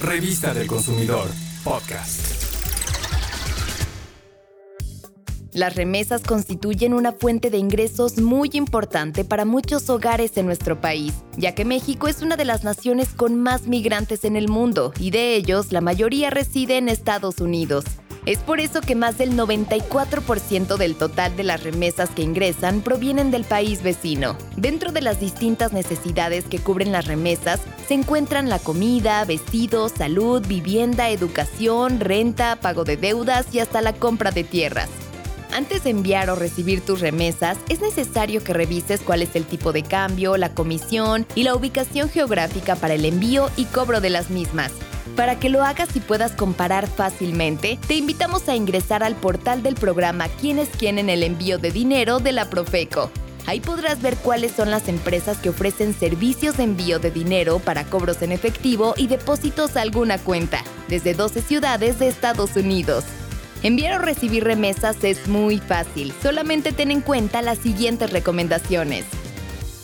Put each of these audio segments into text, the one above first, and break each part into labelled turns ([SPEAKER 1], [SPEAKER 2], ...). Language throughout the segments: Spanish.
[SPEAKER 1] Revista del Consumidor, podcast.
[SPEAKER 2] Las remesas constituyen una fuente de ingresos muy importante para muchos hogares en nuestro país, ya que México es una de las naciones con más migrantes en el mundo y de ellos la mayoría reside en Estados Unidos. Es por eso que más del 94% del total de las remesas que ingresan provienen del país vecino. Dentro de las distintas necesidades que cubren las remesas se encuentran la comida, vestidos, salud, vivienda, educación, renta, pago de deudas y hasta la compra de tierras. Antes de enviar o recibir tus remesas, es necesario que revises cuál es el tipo de cambio, la comisión y la ubicación geográfica para el envío y cobro de las mismas. Para que lo hagas y puedas comparar fácilmente, te invitamos a ingresar al portal del programa Quién es quién en el envío de dinero de la Profeco. Ahí podrás ver cuáles son las empresas que ofrecen servicios de envío de dinero para cobros en efectivo y depósitos a alguna cuenta, desde 12 ciudades de Estados Unidos. Enviar o recibir remesas es muy fácil, solamente ten en cuenta las siguientes recomendaciones.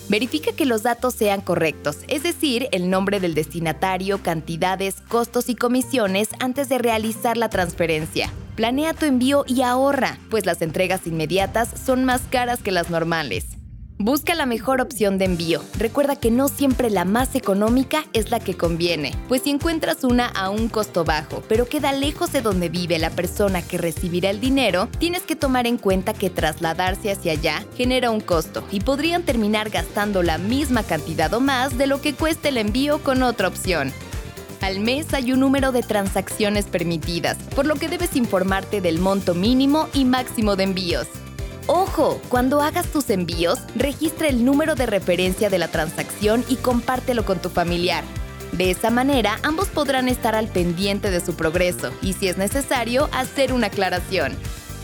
[SPEAKER 2] Verifica que los datos sean correctos, es decir, el nombre del destinatario, cantidades, costos y comisiones antes de realizar la transferencia. Planea tu envío y ahorra, pues las entregas inmediatas son más caras que las normales. Busca la mejor opción de envío. Recuerda que no siempre la más económica es la que conviene, pues si encuentras una a un costo bajo, pero queda lejos de donde vive la persona que recibirá el dinero, tienes que tomar en cuenta que trasladarse hacia allá genera un costo y podrían terminar gastando la misma cantidad o más de lo que cuesta el envío con otra opción. Al mes hay un número de transacciones permitidas, por lo que debes informarte del monto mínimo y máximo de envíos. Ojo, cuando hagas tus envíos, registra el número de referencia de la transacción y compártelo con tu familiar. De esa manera, ambos podrán estar al pendiente de su progreso y, si es necesario, hacer una aclaración.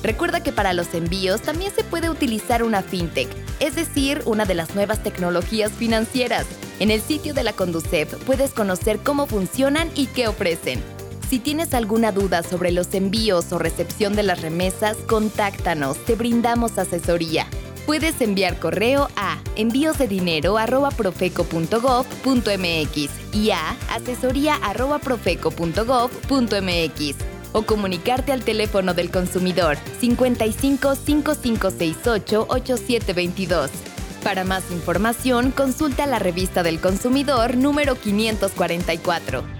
[SPEAKER 2] Recuerda que para los envíos también se puede utilizar una fintech, es decir, una de las nuevas tecnologías financieras. En el sitio de la Conducef puedes conocer cómo funcionan y qué ofrecen. Si tienes alguna duda sobre los envíos o recepción de las remesas, contáctanos, te brindamos asesoría. Puedes enviar correo a envíosdedinero@profeco.gov.mx y a asesoría@profeco.gov.mx o comunicarte al teléfono del consumidor 55 5568 8722. Para más información, consulta la revista del consumidor número 544.